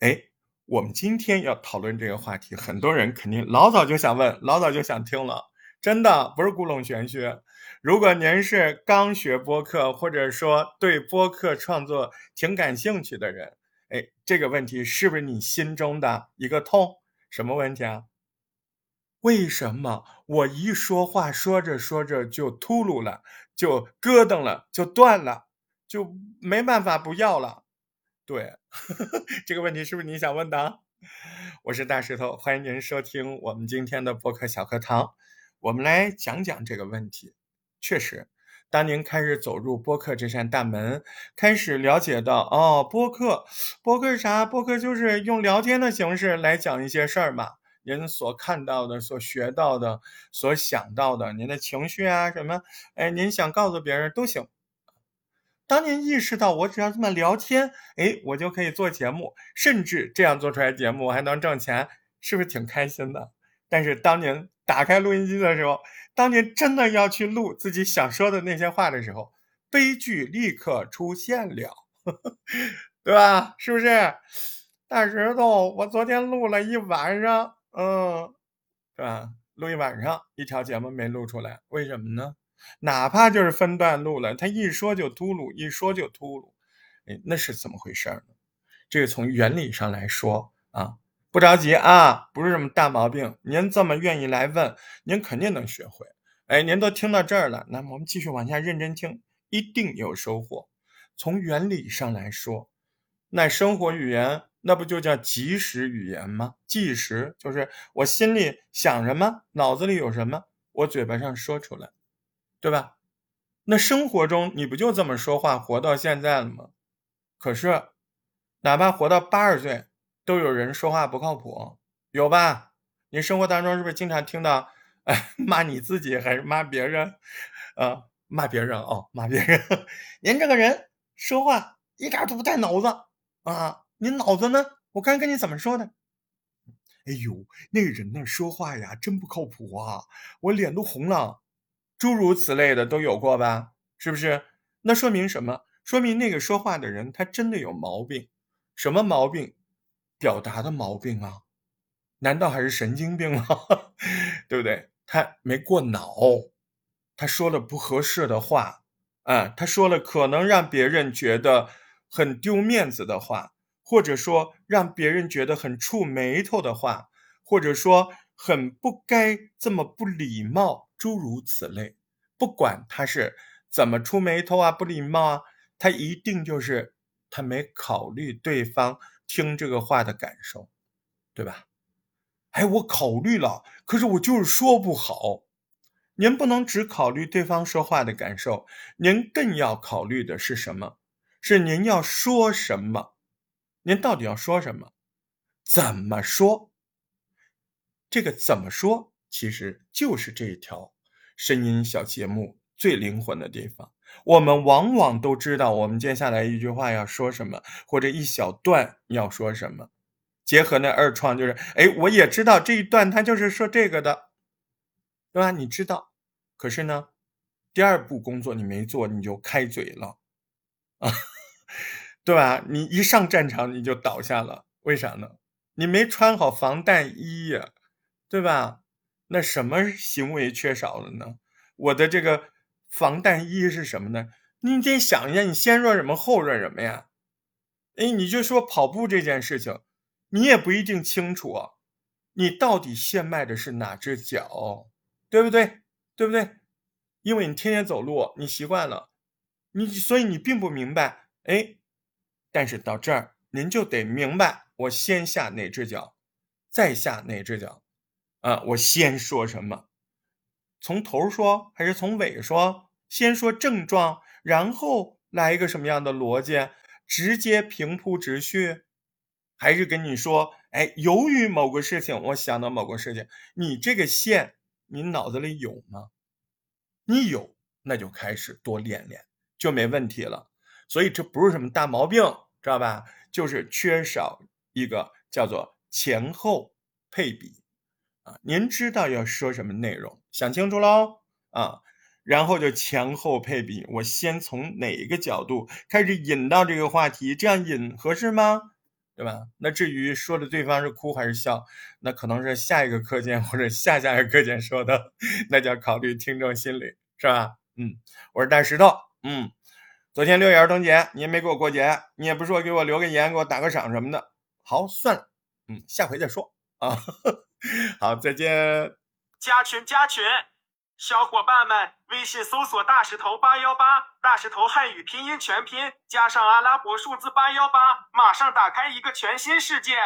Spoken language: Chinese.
哎，我们今天要讨论这个话题，很多人肯定老早就想问，老早就想听了，真的不是故弄玄虚。如果您是刚学播客，或者说对播客创作挺感兴趣的人，哎，这个问题是不是你心中的一个痛？什么问题啊？为什么我一说话说着说着就秃噜了，就咯噔了，就断了，就没办法不要了？对，这个问题是不是你想问的？我是大石头，欢迎您收听我们今天的播客小课堂，我们来讲讲这个问题。确实，当您开始走入播客这扇大门，开始了解到哦，播客，播客是啥？播客就是用聊天的形式来讲一些事儿嘛。您所看到的、所学到的、所想到的，您的情绪啊什么，哎，您想告诉别人都行。当您意识到我只要这么聊天，哎，我就可以做节目，甚至这样做出来节目我还能挣钱，是不是挺开心的？但是当您打开录音机的时候，当您真的要去录自己想说的那些话的时候，悲剧立刻出现了，对吧？是不是？大石头，我昨天录了一晚上，嗯，是吧？录一晚上一条节目没录出来，为什么呢？哪怕就是分段录了，他一说就秃噜，一说就秃噜，哎，那是怎么回事呢？这个从原理上来说啊。不着急啊，不是什么大毛病。您这么愿意来问，您肯定能学会。哎，您都听到这儿了，那我们继续往下认真听，一定有收获。从原理上来说，那生活语言那不就叫即时语言吗？即时就是我心里想什么，脑子里有什么，我嘴巴上说出来，对吧？那生活中你不就这么说话活到现在了吗？可是，哪怕活到八十岁。都有人说话不靠谱，有吧？你生活当中是不是经常听到，哎，骂你自己还是骂别人？啊，骂别人哦，骂别人。您这个人说话一点都不带脑子啊！你脑子呢？我看跟你怎么说的。哎呦，那人呢，说话呀，真不靠谱啊！我脸都红了。诸如此类的都有过吧？是不是？那说明什么？说明那个说话的人他真的有毛病。什么毛病？表达的毛病啊？难道还是神经病吗？对不对？他没过脑，他说了不合适的话，啊，他说了可能让别人觉得很丢面子的话，或者说让别人觉得很触眉头的话，或者说很不该这么不礼貌，诸如此类。不管他是怎么出眉头啊，不礼貌啊，他一定就是他没考虑对方。听这个话的感受，对吧？哎，我考虑了，可是我就是说不好。您不能只考虑对方说话的感受，您更要考虑的是什么？是您要说什么？您到底要说什么？怎么说？这个怎么说，其实就是这一条声音小节目最灵魂的地方。我们往往都知道，我们接下来一句话要说什么，或者一小段要说什么。结合那二创，就是，哎，我也知道这一段他就是说这个的，对吧？你知道，可是呢，第二步工作你没做，你就开嘴了，啊，对吧？你一上战场你就倒下了，为啥呢？你没穿好防弹衣呀，对吧？那什么行为缺少了呢？我的这个。防弹衣是什么呢？你得想一下，你先说什么，后说什么呀？哎，你就说跑步这件事情，你也不一定清楚。你到底先迈的是哪只脚，对不对？对不对？因为你天天走路，你习惯了，你所以你并不明白。哎，但是到这儿，您就得明白，我先下哪只脚，再下哪只脚，啊，我先说什么。从头说还是从尾说？先说症状，然后来一个什么样的逻辑？直接平铺直叙，还是跟你说？哎，由于某个事情，我想到某个事情，你这个线，你脑子里有吗？你有，那就开始多练练，就没问题了。所以这不是什么大毛病，知道吧？就是缺少一个叫做前后配比。啊，您知道要说什么内容，想清楚喽啊，然后就前后配比。我先从哪一个角度开始引到这个话题，这样引合适吗？对吧？那至于说的对方是哭还是笑，那可能是下一个课件或者下下一个课件说的，那就要考虑听众心理，是吧？嗯，我是大石头，嗯，昨天六一儿童节，你也没给我过节，你也不说给我留个言，给我打个赏什么的，好，算了，嗯，下回再说啊，好，再见。加群加群，小伙伴们，微信搜索大石头八幺八，大石头汉语拼音全拼加上阿拉伯数字八幺八，马上打开一个全新世界。